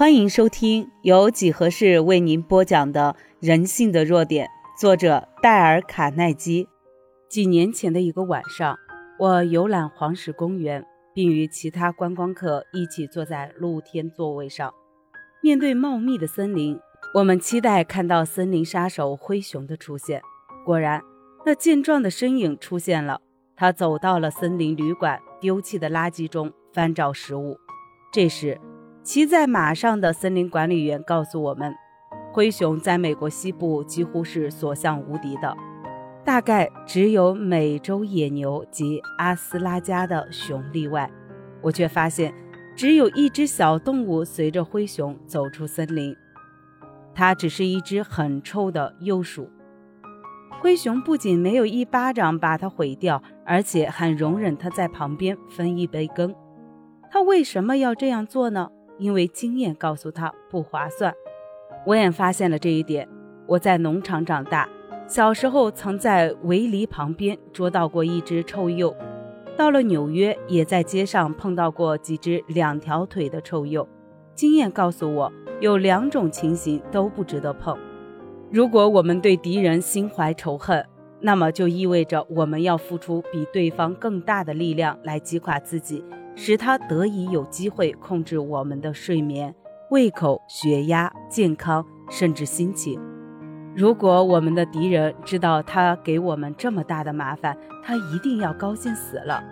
欢迎收听由几何式为您播讲的《人性的弱点》，作者戴尔·卡耐基。几年前的一个晚上，我游览黄石公园，并与其他观光客一起坐在露天座位上，面对茂密的森林。我们期待看到森林杀手灰熊的出现。果然，那健壮的身影出现了。他走到了森林旅馆丢弃的垃圾中，翻找食物。这时，骑在马上的森林管理员告诉我们，灰熊在美国西部几乎是所向无敌的，大概只有美洲野牛及阿斯拉加的熊例外。我却发现，只有一只小动物随着灰熊走出森林，它只是一只很臭的幼鼠。灰熊不仅没有一巴掌把它毁掉，而且还容忍它在旁边分一杯羹。他为什么要这样做呢？因为经验告诉他不划算。我也发现了这一点。我在农场长大，小时候曾在围篱旁边捉到过一只臭鼬。到了纽约，也在街上碰到过几只两条腿的臭鼬。经验告诉我，有两种情形都不值得碰。如果我们对敌人心怀仇恨，那么就意味着我们要付出比对方更大的力量来击垮自己，使他得以有机会控制我们的睡眠、胃口、血压、健康，甚至心情。如果我们的敌人知道他给我们这么大的麻烦，他一定要高兴死了。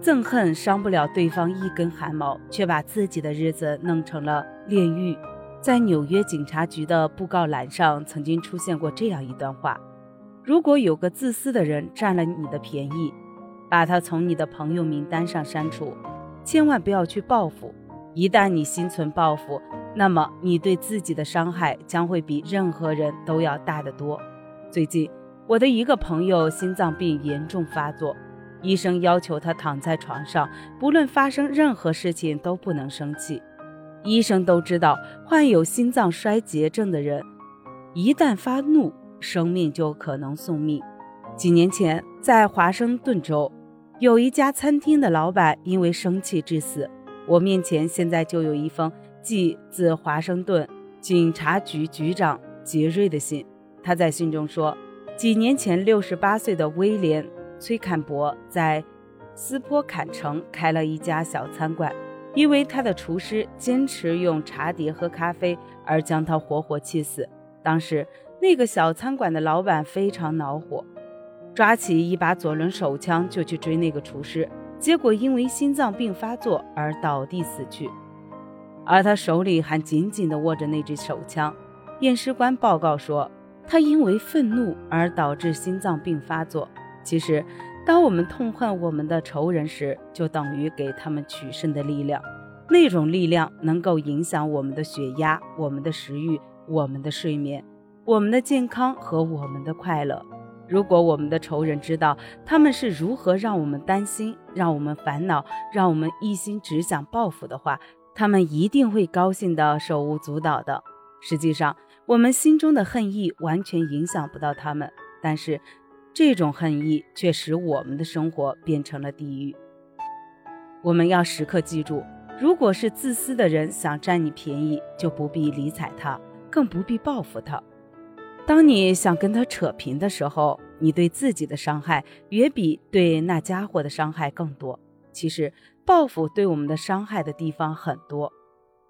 憎恨伤不了对方一根汗毛，却把自己的日子弄成了炼狱。在纽约警察局的布告栏上曾经出现过这样一段话：如果有个自私的人占了你的便宜，把他从你的朋友名单上删除，千万不要去报复。一旦你心存报复，那么你对自己的伤害将会比任何人都要大得多。最近，我的一个朋友心脏病严重发作，医生要求他躺在床上，不论发生任何事情都不能生气。医生都知道，患有心脏衰竭症的人一旦发怒，生命就可能送命。几年前，在华盛顿州，有一家餐厅的老板因为生气致死。我面前现在就有一封寄自华盛顿警察局局长杰瑞的信。他在信中说，几年前，六十八岁的威廉·崔坎伯在斯坡坎城开了一家小餐馆。因为他的厨师坚持用茶碟喝咖啡，而将他活活气死。当时那个小餐馆的老板非常恼火，抓起一把左轮手枪就去追那个厨师，结果因为心脏病发作而倒地死去，而他手里还紧紧地握着那支手枪。验尸官报告说，他因为愤怒而导致心脏病发作。其实。当我们痛恨我们的仇人时，就等于给他们取胜的力量。那种力量能够影响我们的血压、我们的食欲、我们的睡眠、我们的健康和我们的快乐。如果我们的仇人知道他们是如何让我们担心、让我们烦恼、让我们一心只想报复的话，他们一定会高兴的手舞足蹈的。实际上，我们心中的恨意完全影响不到他们，但是。这种恨意却使我们的生活变成了地狱。我们要时刻记住，如果是自私的人想占你便宜，就不必理睬他，更不必报复他。当你想跟他扯平的时候，你对自己的伤害远比对那家伙的伤害更多。其实，报复对我们的伤害的地方很多，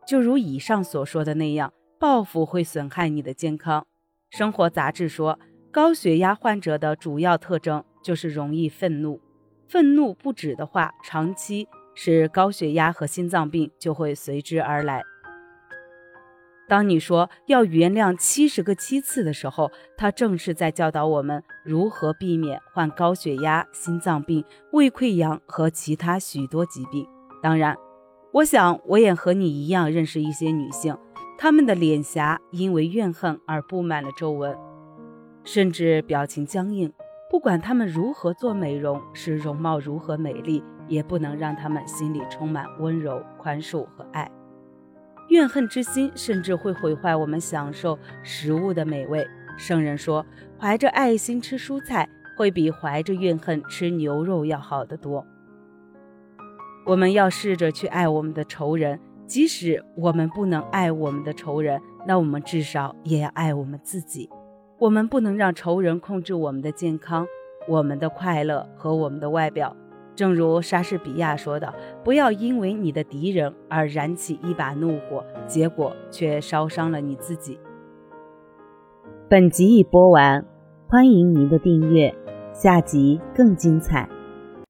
就如以上所说的那样，报复会损害你的健康。生活杂志说。高血压患者的主要特征就是容易愤怒，愤怒不止的话，长期使高血压和心脏病就会随之而来。当你说要原谅七十个七次的时候，他正是在教导我们如何避免患高血压、心脏病、胃溃疡和其他许多疾病。当然，我想我也和你一样认识一些女性，她们的脸颊因为怨恨而布满了皱纹。甚至表情僵硬，不管她们如何做美容，使容貌如何美丽，也不能让她们心里充满温柔、宽恕和爱。怨恨之心甚至会毁坏我们享受食物的美味。圣人说，怀着爱心吃蔬菜，会比怀着怨恨吃牛肉要好得多。我们要试着去爱我们的仇人。即使我们不能爱我们的仇人，那我们至少也要爱我们自己。我们不能让仇人控制我们的健康、我们的快乐和我们的外表。正如莎士比亚说的：“不要因为你的敌人而燃起一把怒火，结果却烧伤了你自己。”本集已播完，欢迎您的订阅，下集更精彩。